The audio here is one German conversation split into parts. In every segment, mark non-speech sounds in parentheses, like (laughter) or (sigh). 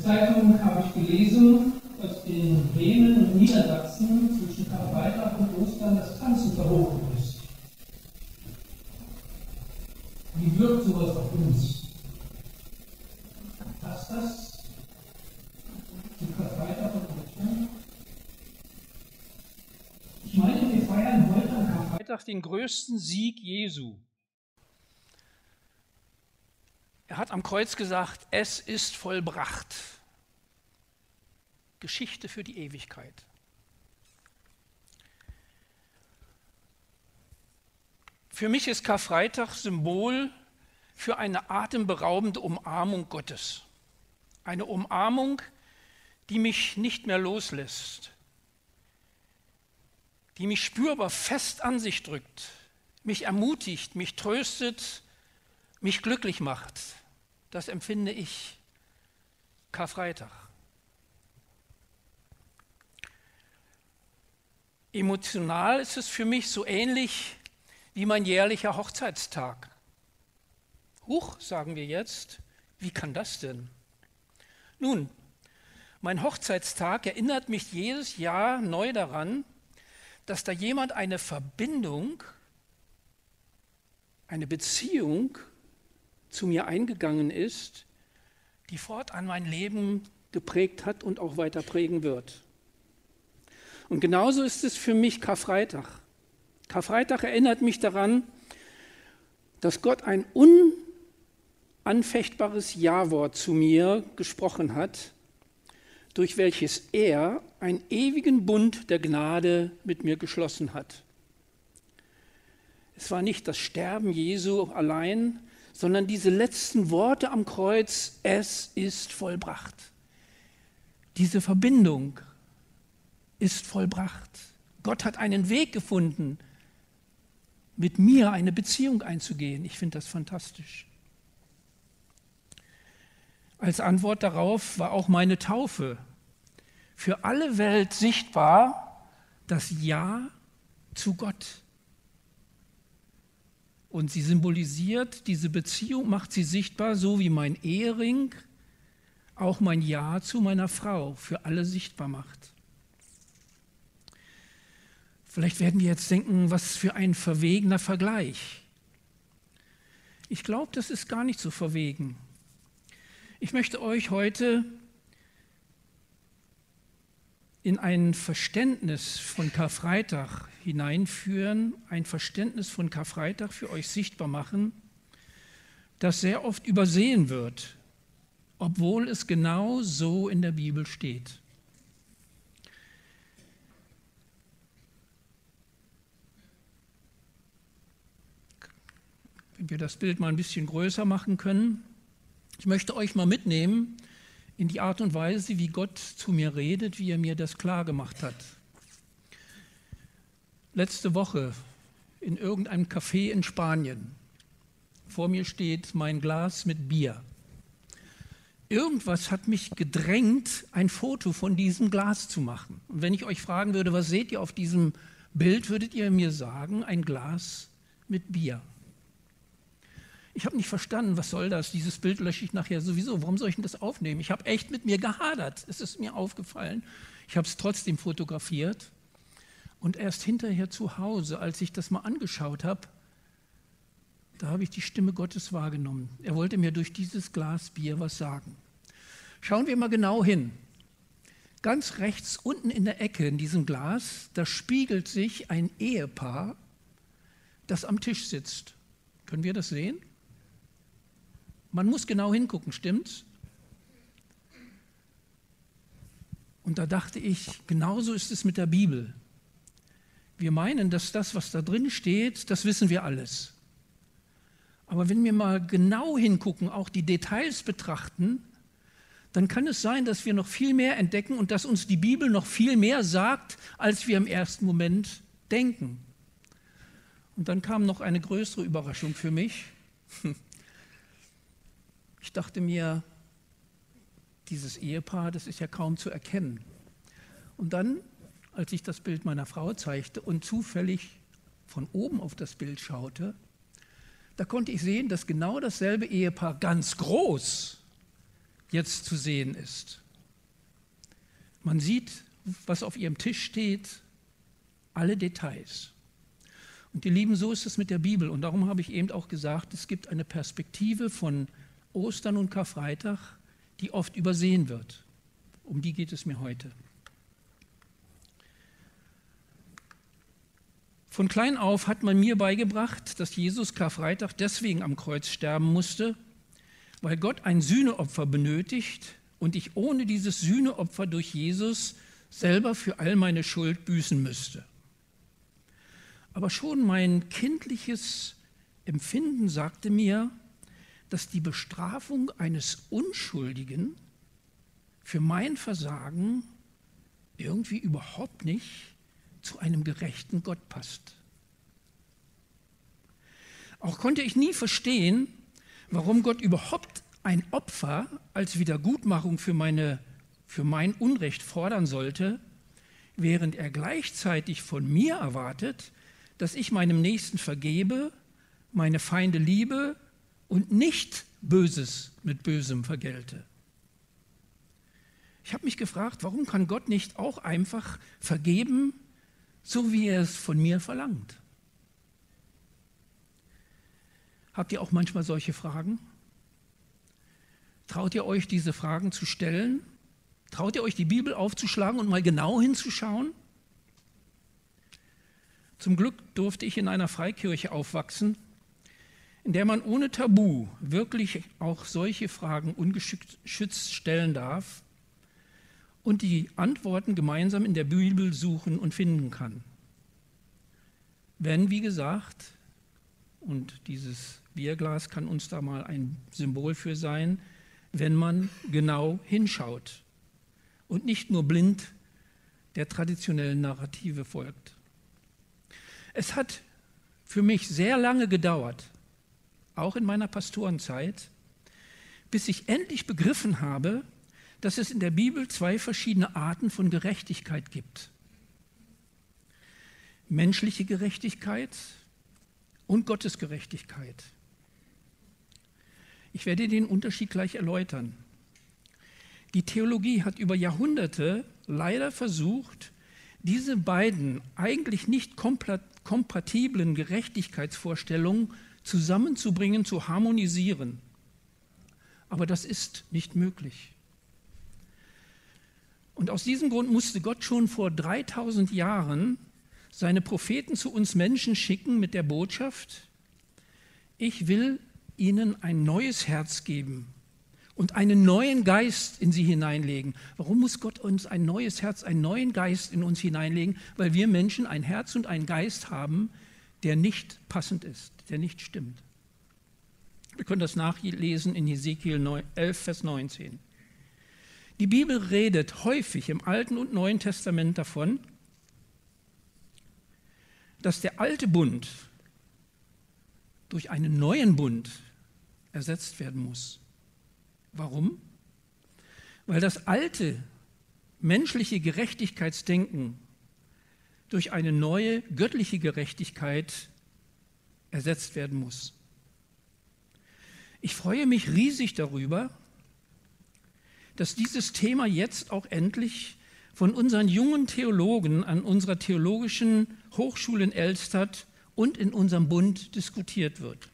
der Zeitung habe ich gelesen, dass in Bremen und Niedersachsen zwischen Karfreitag und Ostern das Tanzen verboten ist. Wie wirkt sowas auf uns? Passt das zu Karfreitag und Ostern? Ich meine, wir feiern heute am Karfreitag den größten Sieg Jesu. Er hat am Kreuz gesagt, es ist vollbracht. Geschichte für die Ewigkeit. Für mich ist Karfreitag Symbol für eine atemberaubende Umarmung Gottes. Eine Umarmung, die mich nicht mehr loslässt, die mich spürbar fest an sich drückt, mich ermutigt, mich tröstet, mich glücklich macht. Das empfinde ich Karfreitag. Emotional ist es für mich so ähnlich wie mein jährlicher Hochzeitstag. Huch, sagen wir jetzt, wie kann das denn? Nun, mein Hochzeitstag erinnert mich jedes Jahr neu daran, dass da jemand eine Verbindung, eine Beziehung zu mir eingegangen ist, die fortan mein Leben geprägt hat und auch weiter prägen wird. Und genauso ist es für mich Karfreitag. Karfreitag erinnert mich daran, dass Gott ein unanfechtbares Ja-Wort zu mir gesprochen hat, durch welches er einen ewigen Bund der Gnade mit mir geschlossen hat. Es war nicht das Sterben Jesu allein, sondern diese letzten Worte am Kreuz, es ist vollbracht. Diese Verbindung ist vollbracht. Gott hat einen Weg gefunden, mit mir eine Beziehung einzugehen. Ich finde das fantastisch. Als Antwort darauf war auch meine Taufe für alle Welt sichtbar das Ja zu Gott. Und sie symbolisiert diese Beziehung, macht sie sichtbar, so wie mein Ehering auch mein Ja zu meiner Frau für alle sichtbar macht. Vielleicht werden wir jetzt denken, was für ein verwegener Vergleich. Ich glaube, das ist gar nicht so verwegen. Ich möchte euch heute in ein Verständnis von Karfreitag hineinführen, ein Verständnis von Karfreitag für euch sichtbar machen, das sehr oft übersehen wird, obwohl es genau so in der Bibel steht. Wenn wir das Bild mal ein bisschen größer machen können, ich möchte euch mal mitnehmen in die Art und Weise, wie Gott zu mir redet, wie er mir das klar gemacht hat. Letzte Woche in irgendeinem Café in Spanien. Vor mir steht mein Glas mit Bier. Irgendwas hat mich gedrängt, ein Foto von diesem Glas zu machen. Und wenn ich euch fragen würde, was seht ihr auf diesem Bild, würdet ihr mir sagen, ein Glas mit Bier. Ich habe nicht verstanden, was soll das? Dieses Bild lösche ich nachher sowieso. Warum soll ich denn das aufnehmen? Ich habe echt mit mir gehadert. Es ist mir aufgefallen. Ich habe es trotzdem fotografiert. Und erst hinterher zu Hause, als ich das mal angeschaut habe, da habe ich die Stimme Gottes wahrgenommen. Er wollte mir durch dieses Glas Bier was sagen. Schauen wir mal genau hin. Ganz rechts unten in der Ecke in diesem Glas, da spiegelt sich ein Ehepaar, das am Tisch sitzt. Können wir das sehen? Man muss genau hingucken, stimmt's? Und da dachte ich, genauso ist es mit der Bibel. Wir meinen, dass das, was da drin steht, das wissen wir alles. Aber wenn wir mal genau hingucken, auch die Details betrachten, dann kann es sein, dass wir noch viel mehr entdecken und dass uns die Bibel noch viel mehr sagt, als wir im ersten Moment denken. Und dann kam noch eine größere Überraschung für mich. (laughs) Ich dachte mir, dieses Ehepaar, das ist ja kaum zu erkennen. Und dann, als ich das Bild meiner Frau zeigte und zufällig von oben auf das Bild schaute, da konnte ich sehen, dass genau dasselbe Ehepaar ganz groß jetzt zu sehen ist. Man sieht, was auf ihrem Tisch steht, alle Details. Und ihr Lieben, so ist es mit der Bibel. Und darum habe ich eben auch gesagt, es gibt eine Perspektive von Ostern und Karfreitag, die oft übersehen wird. Um die geht es mir heute. Von klein auf hat man mir beigebracht, dass Jesus Karfreitag deswegen am Kreuz sterben musste, weil Gott ein Sühneopfer benötigt und ich ohne dieses Sühneopfer durch Jesus selber für all meine Schuld büßen müsste. Aber schon mein kindliches Empfinden sagte mir, dass die Bestrafung eines Unschuldigen für mein Versagen irgendwie überhaupt nicht zu einem gerechten Gott passt. Auch konnte ich nie verstehen, warum Gott überhaupt ein Opfer als Wiedergutmachung für, meine, für mein Unrecht fordern sollte, während er gleichzeitig von mir erwartet, dass ich meinem Nächsten vergebe, meine Feinde liebe und nicht Böses mit Bösem vergelte. Ich habe mich gefragt, warum kann Gott nicht auch einfach vergeben, so wie er es von mir verlangt. Habt ihr auch manchmal solche Fragen? Traut ihr euch, diese Fragen zu stellen? Traut ihr euch, die Bibel aufzuschlagen und mal genau hinzuschauen? Zum Glück durfte ich in einer Freikirche aufwachsen, in der man ohne Tabu wirklich auch solche Fragen ungeschützt stellen darf und die Antworten gemeinsam in der Bibel suchen und finden kann. Wenn, wie gesagt, und dieses Bierglas kann uns da mal ein Symbol für sein, wenn man genau hinschaut und nicht nur blind der traditionellen Narrative folgt. Es hat für mich sehr lange gedauert, auch in meiner Pastorenzeit, bis ich endlich begriffen habe, dass es in der Bibel zwei verschiedene Arten von Gerechtigkeit gibt. Menschliche Gerechtigkeit und Gottes Gerechtigkeit. Ich werde den Unterschied gleich erläutern. Die Theologie hat über Jahrhunderte leider versucht, diese beiden eigentlich nicht kompatiblen Gerechtigkeitsvorstellungen zusammenzubringen, zu harmonisieren. Aber das ist nicht möglich. Und aus diesem Grund musste Gott schon vor 3000 Jahren seine Propheten zu uns Menschen schicken mit der Botschaft, ich will ihnen ein neues Herz geben und einen neuen Geist in sie hineinlegen. Warum muss Gott uns ein neues Herz, einen neuen Geist in uns hineinlegen? Weil wir Menschen ein Herz und einen Geist haben, der nicht passend ist, der nicht stimmt. Wir können das nachlesen in Ezekiel 11, Vers 19. Die Bibel redet häufig im Alten und Neuen Testament davon, dass der alte Bund durch einen neuen Bund ersetzt werden muss. Warum? Weil das alte menschliche Gerechtigkeitsdenken durch eine neue göttliche Gerechtigkeit ersetzt werden muss. Ich freue mich riesig darüber, dass dieses Thema jetzt auch endlich von unseren jungen Theologen an unserer theologischen Hochschule in Elstadt und in unserem Bund diskutiert wird.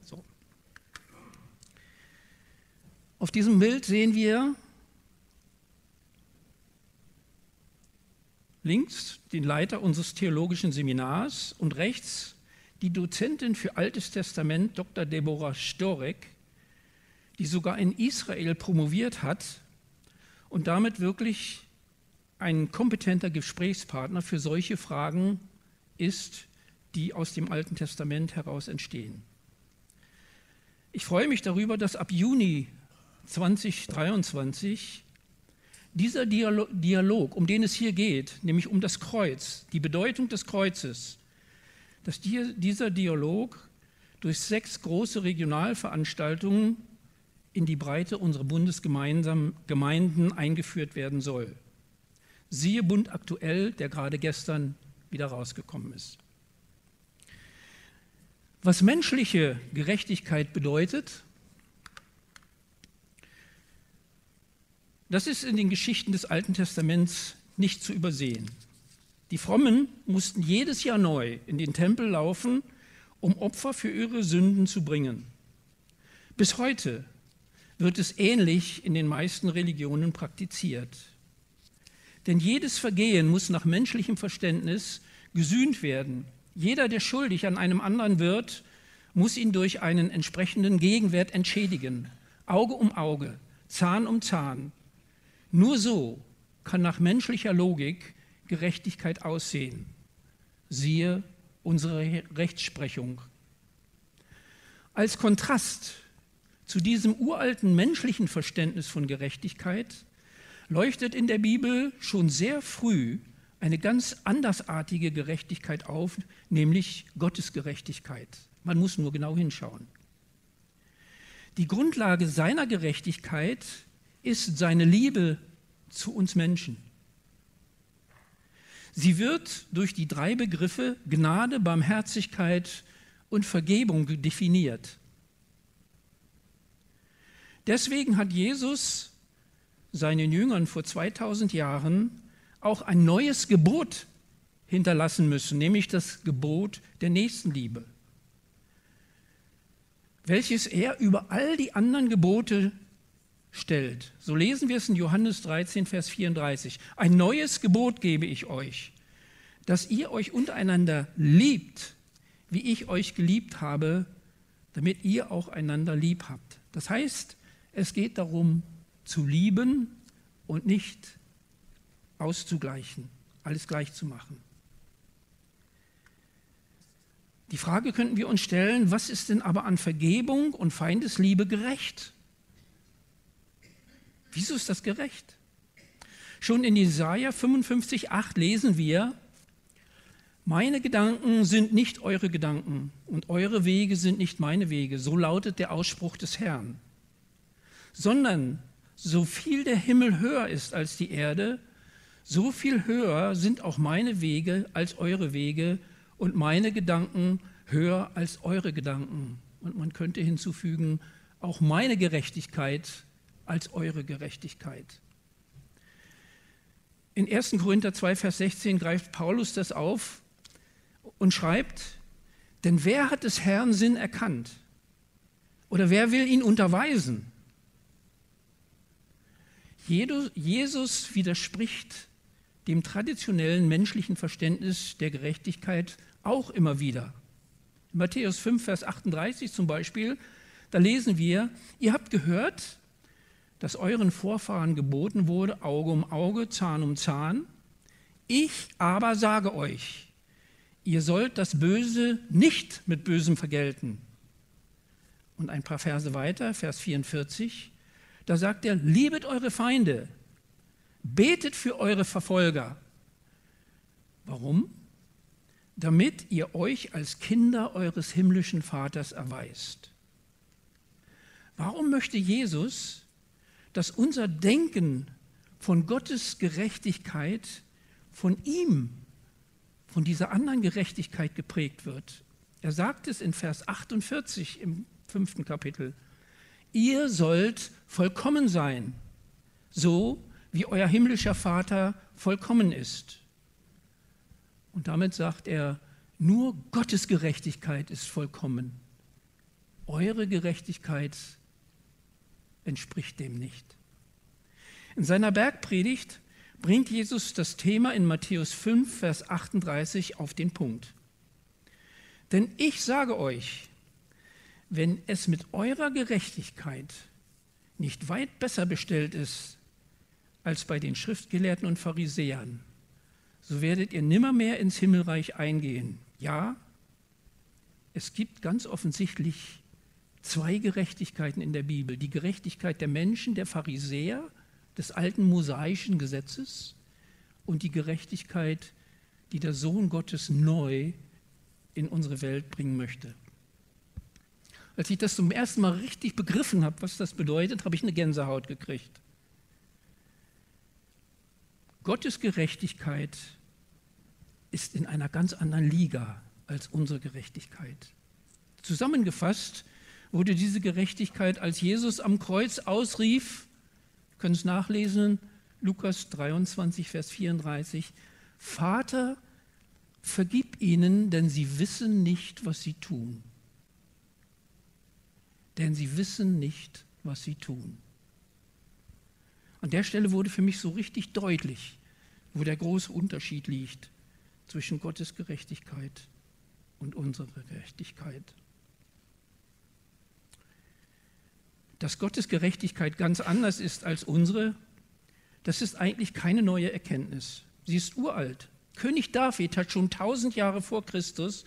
So. Auf diesem Bild sehen wir links den Leiter unseres theologischen Seminars und rechts die Dozentin für Altes Testament, Dr. Deborah Storek, die sogar in Israel promoviert hat und damit wirklich ein kompetenter Gesprächspartner für solche Fragen ist, die aus dem Alten Testament heraus entstehen. Ich freue mich darüber, dass ab Juni 2023 dieser Dialog, um den es hier geht, nämlich um das Kreuz, die Bedeutung des Kreuzes, dass dieser Dialog durch sechs große Regionalveranstaltungen in die Breite unserer Bundesgemeinden eingeführt werden soll. Siehe Bund aktuell, der gerade gestern wieder rausgekommen ist. Was menschliche Gerechtigkeit bedeutet, das ist in den Geschichten des Alten Testaments nicht zu übersehen. Die Frommen mussten jedes Jahr neu in den Tempel laufen, um Opfer für ihre Sünden zu bringen. Bis heute wird es ähnlich in den meisten Religionen praktiziert. Denn jedes Vergehen muss nach menschlichem Verständnis gesühnt werden. Jeder, der schuldig an einem anderen wird, muss ihn durch einen entsprechenden Gegenwert entschädigen. Auge um Auge, Zahn um Zahn. Nur so kann nach menschlicher Logik Gerechtigkeit aussehen. Siehe unsere Rechtsprechung. Als Kontrast zu diesem uralten menschlichen Verständnis von Gerechtigkeit leuchtet in der Bibel schon sehr früh eine ganz andersartige Gerechtigkeit auf, nämlich Gottes Gerechtigkeit. Man muss nur genau hinschauen. Die Grundlage seiner Gerechtigkeit ist seine Liebe zu uns Menschen. Sie wird durch die drei Begriffe Gnade, Barmherzigkeit und Vergebung definiert. Deswegen hat Jesus seinen Jüngern vor 2000 Jahren auch ein neues Gebot hinterlassen müssen, nämlich das Gebot der Nächstenliebe, welches er über all die anderen Gebote stellt. So lesen wir es in Johannes 13, Vers 34. Ein neues Gebot gebe ich euch, dass ihr euch untereinander liebt, wie ich euch geliebt habe, damit ihr auch einander lieb habt. Das heißt, es geht darum, zu lieben und nicht auszugleichen, alles gleich zu machen. Die Frage könnten wir uns stellen, was ist denn aber an Vergebung und Feindesliebe gerecht? Wieso ist das gerecht? Schon in Jesaja 55,8 lesen wir: Meine Gedanken sind nicht eure Gedanken und eure Wege sind nicht meine Wege. So lautet der Ausspruch des Herrn. Sondern so viel der Himmel höher ist als die Erde, so viel höher sind auch meine Wege als eure Wege und meine Gedanken höher als eure Gedanken. Und man könnte hinzufügen, auch meine Gerechtigkeit als eure Gerechtigkeit. In 1. Korinther 2, Vers 16 greift Paulus das auf und schreibt, denn wer hat des Herrn Sinn erkannt? Oder wer will ihn unterweisen? Jesus widerspricht dem traditionellen menschlichen Verständnis der Gerechtigkeit auch immer wieder. In Matthäus 5, Vers 38 zum Beispiel, da lesen wir, ihr habt gehört, dass euren Vorfahren geboten wurde, Auge um Auge, Zahn um Zahn. Ich aber sage euch, ihr sollt das Böse nicht mit Bösem vergelten. Und ein paar Verse weiter, Vers 44, da sagt er, liebet eure Feinde, betet für eure Verfolger. Warum? Damit ihr euch als Kinder eures himmlischen Vaters erweist. Warum möchte Jesus, dass unser Denken von Gottes Gerechtigkeit von ihm, von dieser anderen Gerechtigkeit geprägt wird? Er sagt es in Vers 48 im fünften Kapitel ihr sollt vollkommen sein, so wie euer himmlischer Vater vollkommen ist. Und damit sagt er, nur Gottes Gerechtigkeit ist vollkommen. Eure Gerechtigkeit entspricht dem nicht. In seiner Bergpredigt bringt Jesus das Thema in Matthäus 5, Vers 38 auf den Punkt. Denn ich sage euch, wenn es mit eurer Gerechtigkeit nicht weit besser bestellt ist als bei den Schriftgelehrten und Pharisäern, so werdet ihr nimmermehr ins Himmelreich eingehen. Ja, es gibt ganz offensichtlich zwei Gerechtigkeiten in der Bibel. Die Gerechtigkeit der Menschen, der Pharisäer, des alten mosaischen Gesetzes und die Gerechtigkeit, die der Sohn Gottes neu in unsere Welt bringen möchte. Als ich das zum ersten Mal richtig begriffen habe, was das bedeutet, habe ich eine Gänsehaut gekriegt. Gottes Gerechtigkeit ist in einer ganz anderen Liga als unsere Gerechtigkeit. Zusammengefasst wurde diese Gerechtigkeit, als Jesus am Kreuz ausrief, können es nachlesen, Lukas 23, Vers 34, Vater, vergib ihnen, denn sie wissen nicht, was sie tun. Denn sie wissen nicht, was sie tun. An der Stelle wurde für mich so richtig deutlich, wo der große Unterschied liegt zwischen Gottes Gerechtigkeit und unserer Gerechtigkeit. Dass Gottes Gerechtigkeit ganz anders ist als unsere, das ist eigentlich keine neue Erkenntnis. Sie ist uralt. König David hat schon tausend Jahre vor Christus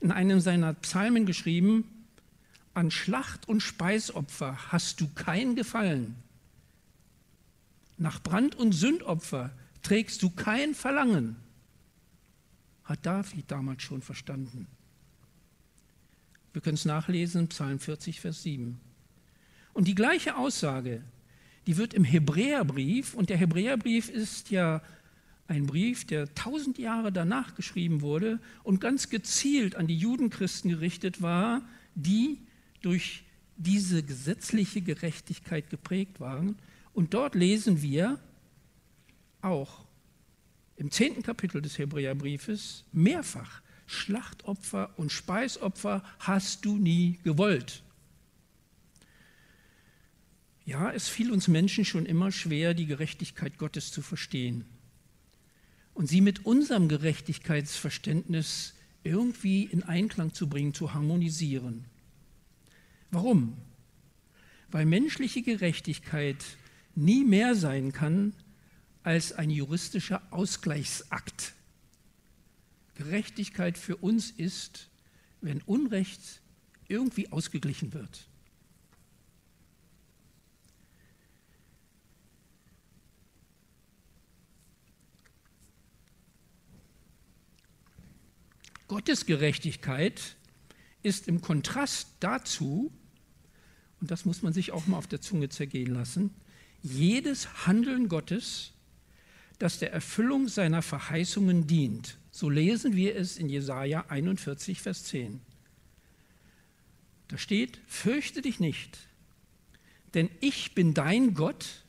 in einem seiner Psalmen geschrieben, an Schlacht und Speisopfer hast du kein Gefallen. Nach Brand- und Sündopfer trägst du kein Verlangen. Hat David damals schon verstanden. Wir können es nachlesen, Psalm 40, Vers 7. Und die gleiche Aussage, die wird im Hebräerbrief, und der Hebräerbrief ist ja ein Brief, der tausend Jahre danach geschrieben wurde und ganz gezielt an die Judenchristen gerichtet war, die durch diese gesetzliche Gerechtigkeit geprägt waren. Und dort lesen wir auch im zehnten Kapitel des Hebräerbriefes mehrfach, Schlachtopfer und Speisopfer hast du nie gewollt. Ja, es fiel uns Menschen schon immer schwer, die Gerechtigkeit Gottes zu verstehen und sie mit unserem Gerechtigkeitsverständnis irgendwie in Einklang zu bringen, zu harmonisieren. Warum? Weil menschliche Gerechtigkeit nie mehr sein kann als ein juristischer Ausgleichsakt. Gerechtigkeit für uns ist, wenn Unrecht irgendwie ausgeglichen wird. Gottes Gerechtigkeit ist im Kontrast dazu, und das muss man sich auch mal auf der Zunge zergehen lassen, jedes Handeln Gottes, das der Erfüllung seiner Verheißungen dient. So lesen wir es in Jesaja 41, Vers 10. Da steht: Fürchte dich nicht, denn ich bin dein Gott,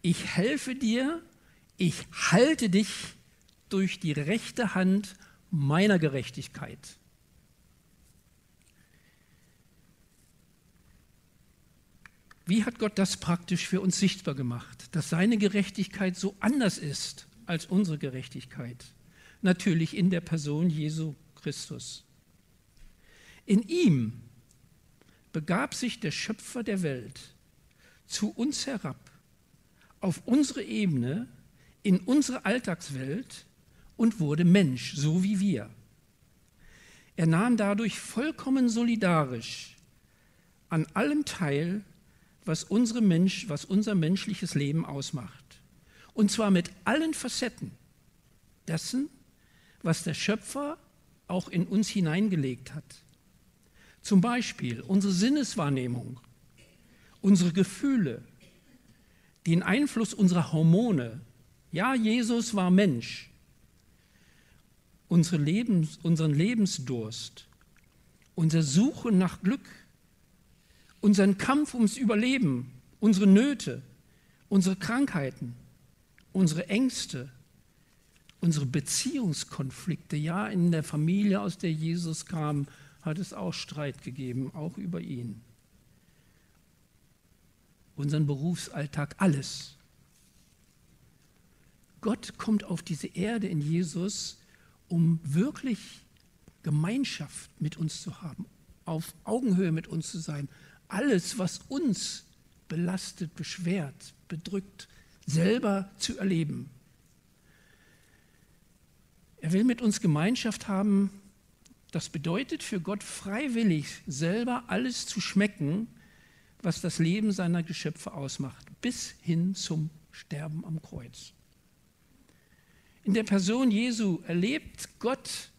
ich helfe dir, ich halte dich durch die rechte Hand meiner Gerechtigkeit. Wie hat Gott das praktisch für uns sichtbar gemacht, dass seine Gerechtigkeit so anders ist als unsere Gerechtigkeit? Natürlich in der Person Jesu Christus. In ihm begab sich der Schöpfer der Welt zu uns herab, auf unsere Ebene, in unsere Alltagswelt und wurde Mensch, so wie wir. Er nahm dadurch vollkommen solidarisch an allem teil, was, Mensch, was unser menschliches Leben ausmacht. Und zwar mit allen Facetten dessen, was der Schöpfer auch in uns hineingelegt hat. Zum Beispiel unsere Sinneswahrnehmung, unsere Gefühle, den Einfluss unserer Hormone. Ja, Jesus war Mensch, unsere Lebens, unseren Lebensdurst, unsere Suche nach Glück, unseren Kampf ums Überleben, unsere Nöte, unsere Krankheiten, unsere Ängste, unsere Beziehungskonflikte. Ja, in der Familie, aus der Jesus kam, hat es auch Streit gegeben, auch über ihn. Unseren Berufsalltag, alles. Gott kommt auf diese Erde in Jesus, um wirklich Gemeinschaft mit uns zu haben, auf Augenhöhe mit uns zu sein. Alles, was uns belastet, beschwert, bedrückt, selber zu erleben. Er will mit uns Gemeinschaft haben. Das bedeutet für Gott freiwillig selber alles zu schmecken, was das Leben seiner Geschöpfe ausmacht, bis hin zum Sterben am Kreuz. In der Person Jesu erlebt Gott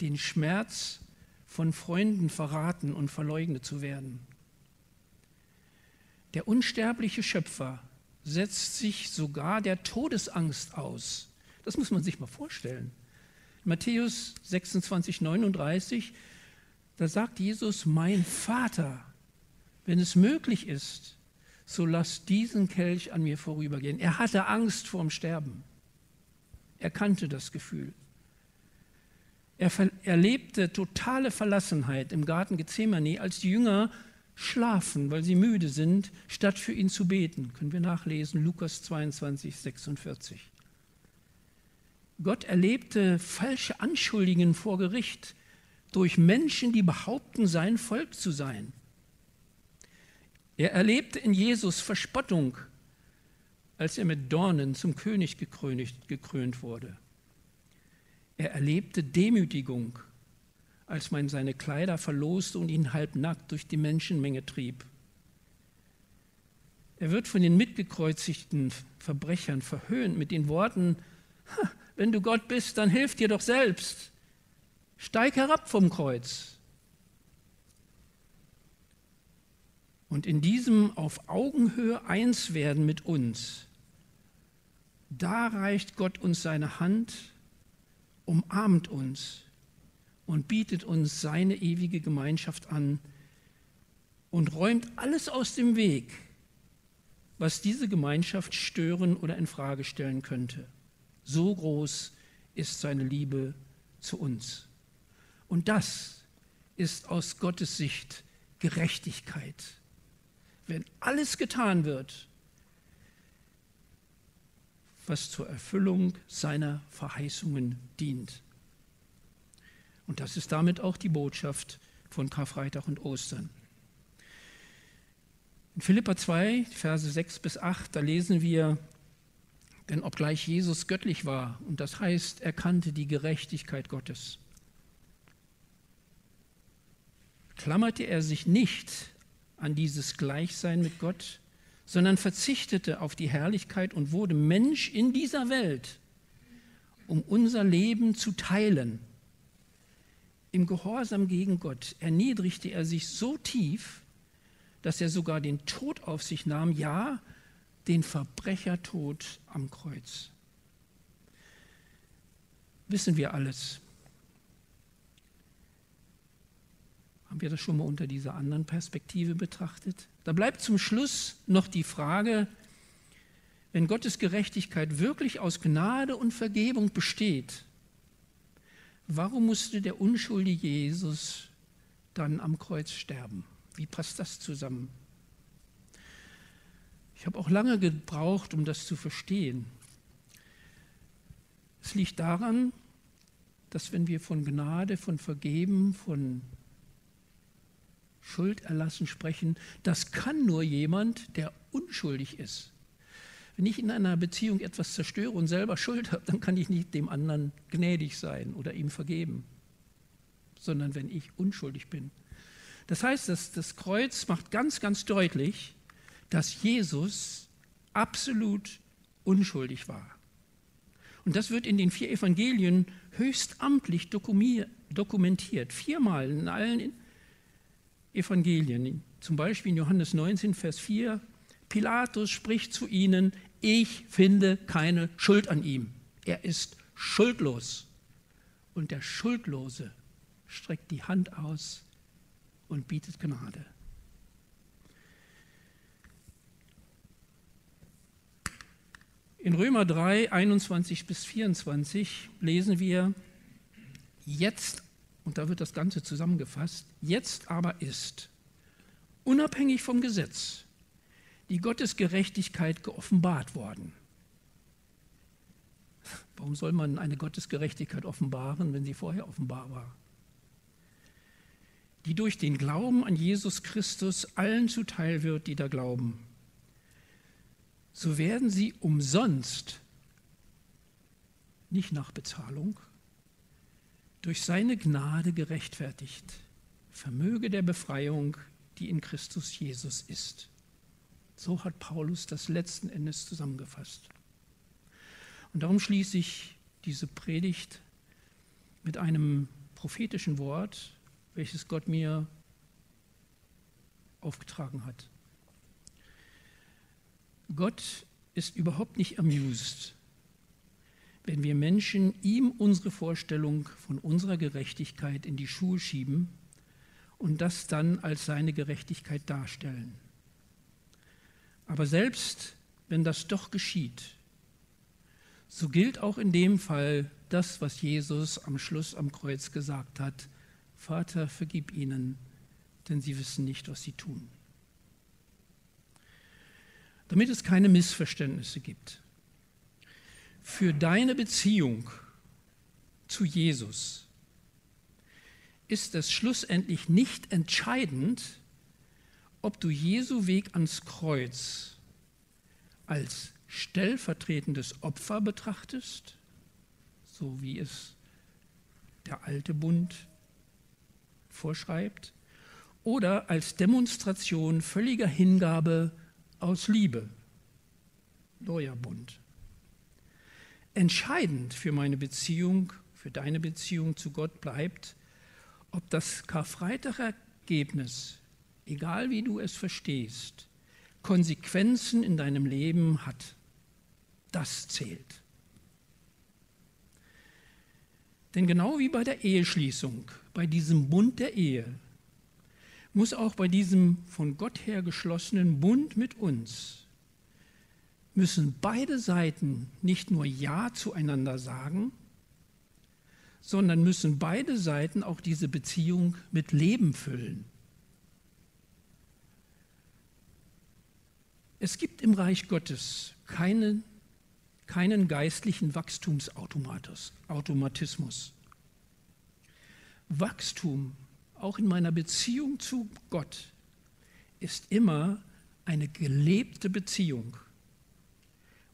den Schmerz, von Freunden verraten und verleugnet zu werden. Der unsterbliche Schöpfer setzt sich sogar der Todesangst aus. Das muss man sich mal vorstellen. Matthäus 26, 39, Da sagt Jesus, mein Vater, wenn es möglich ist, so lass diesen Kelch an mir vorübergehen. Er hatte Angst vorm Sterben. Er kannte das Gefühl. Er erlebte totale Verlassenheit im Garten Gethsemane, als die Jünger schlafen, weil sie müde sind, statt für ihn zu beten. Können wir nachlesen, Lukas 22, 46. Gott erlebte falsche Anschuldigungen vor Gericht durch Menschen, die behaupten, sein Volk zu sein. Er erlebte in Jesus Verspottung, als er mit Dornen zum König gekrönt wurde. Er erlebte Demütigung, als man seine Kleider verloste und ihn halbnackt durch die Menschenmenge trieb. Er wird von den mitgekreuzigten Verbrechern verhöhnt mit den Worten, wenn du Gott bist, dann hilf dir doch selbst. Steig herab vom Kreuz. Und in diesem auf Augenhöhe eins werden mit uns, da reicht Gott uns seine Hand umarmt uns und bietet uns seine ewige Gemeinschaft an und räumt alles aus dem Weg, was diese Gemeinschaft stören oder in Frage stellen könnte. So groß ist seine Liebe zu uns. Und das ist aus Gottes Sicht Gerechtigkeit. Wenn alles getan wird, was zur Erfüllung seiner Verheißungen dient. Und das ist damit auch die Botschaft von Karfreitag und Ostern. In Philippa 2, Verse 6 bis 8, da lesen wir, denn obgleich Jesus göttlich war, und das heißt, er kannte die Gerechtigkeit Gottes, klammerte er sich nicht an dieses Gleichsein mit Gott, sondern verzichtete auf die Herrlichkeit und wurde Mensch in dieser Welt, um unser Leben zu teilen. Im Gehorsam gegen Gott erniedrigte er sich so tief, dass er sogar den Tod auf sich nahm, ja, den Verbrechertod am Kreuz. Wissen wir alles. Haben wir das schon mal unter dieser anderen Perspektive betrachtet? Da bleibt zum Schluss noch die Frage, wenn Gottes Gerechtigkeit wirklich aus Gnade und Vergebung besteht, warum musste der unschuldige Jesus dann am Kreuz sterben? Wie passt das zusammen? Ich habe auch lange gebraucht, um das zu verstehen. Es liegt daran, dass wenn wir von Gnade, von Vergeben, von Schulderlassen sprechen, das kann nur jemand, der unschuldig ist. Wenn ich in einer Beziehung etwas zerstöre und selber Schuld habe, dann kann ich nicht dem anderen gnädig sein oder ihm vergeben, sondern wenn ich unschuldig bin. Das heißt, dass das Kreuz macht ganz, ganz deutlich, dass Jesus absolut unschuldig war. Und das wird in den vier Evangelien höchst amtlich dokumentiert. Viermal in allen Evangelien, zum Beispiel in Johannes 19, Vers 4, Pilatus spricht zu ihnen, ich finde keine Schuld an ihm. Er ist schuldlos. Und der Schuldlose streckt die Hand aus und bietet Gnade. In Römer 3, 21 bis 24 lesen wir, jetzt und da wird das Ganze zusammengefasst. Jetzt aber ist, unabhängig vom Gesetz, die Gottesgerechtigkeit geoffenbart worden. Warum soll man eine Gottesgerechtigkeit offenbaren, wenn sie vorher offenbar war? Die durch den Glauben an Jesus Christus allen zuteil wird, die da glauben. So werden sie umsonst, nicht nach Bezahlung, durch seine Gnade gerechtfertigt, vermöge der Befreiung, die in Christus Jesus ist. So hat Paulus das letzten Endes zusammengefasst. Und darum schließe ich diese Predigt mit einem prophetischen Wort, welches Gott mir aufgetragen hat. Gott ist überhaupt nicht amused wenn wir Menschen ihm unsere Vorstellung von unserer Gerechtigkeit in die Schuhe schieben und das dann als seine Gerechtigkeit darstellen. Aber selbst wenn das doch geschieht, so gilt auch in dem Fall das, was Jesus am Schluss am Kreuz gesagt hat, Vater, vergib ihnen, denn sie wissen nicht, was sie tun. Damit es keine Missverständnisse gibt. Für deine Beziehung zu Jesus ist es schlussendlich nicht entscheidend, ob du Jesu Weg ans Kreuz als stellvertretendes Opfer betrachtest, so wie es der alte Bund vorschreibt, oder als Demonstration völliger Hingabe aus Liebe, neuer Bund. Entscheidend für meine Beziehung, für deine Beziehung zu Gott bleibt, ob das Karfreitag-Ergebnis, egal wie du es verstehst, Konsequenzen in deinem Leben hat. Das zählt. Denn genau wie bei der Eheschließung, bei diesem Bund der Ehe, muss auch bei diesem von Gott her geschlossenen Bund mit uns, müssen beide Seiten nicht nur Ja zueinander sagen, sondern müssen beide Seiten auch diese Beziehung mit Leben füllen. Es gibt im Reich Gottes keinen, keinen geistlichen Wachstumsautomatismus. Wachstum, auch in meiner Beziehung zu Gott, ist immer eine gelebte Beziehung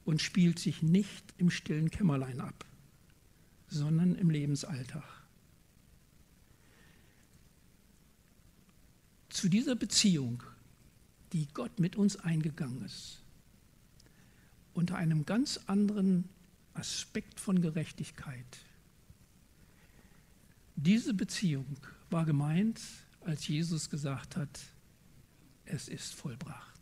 und spielt sich nicht im stillen Kämmerlein ab, sondern im Lebensalltag. Zu dieser Beziehung die Gott mit uns eingegangen ist, unter einem ganz anderen Aspekt von Gerechtigkeit. Diese Beziehung war gemeint, als Jesus gesagt hat, es ist vollbracht.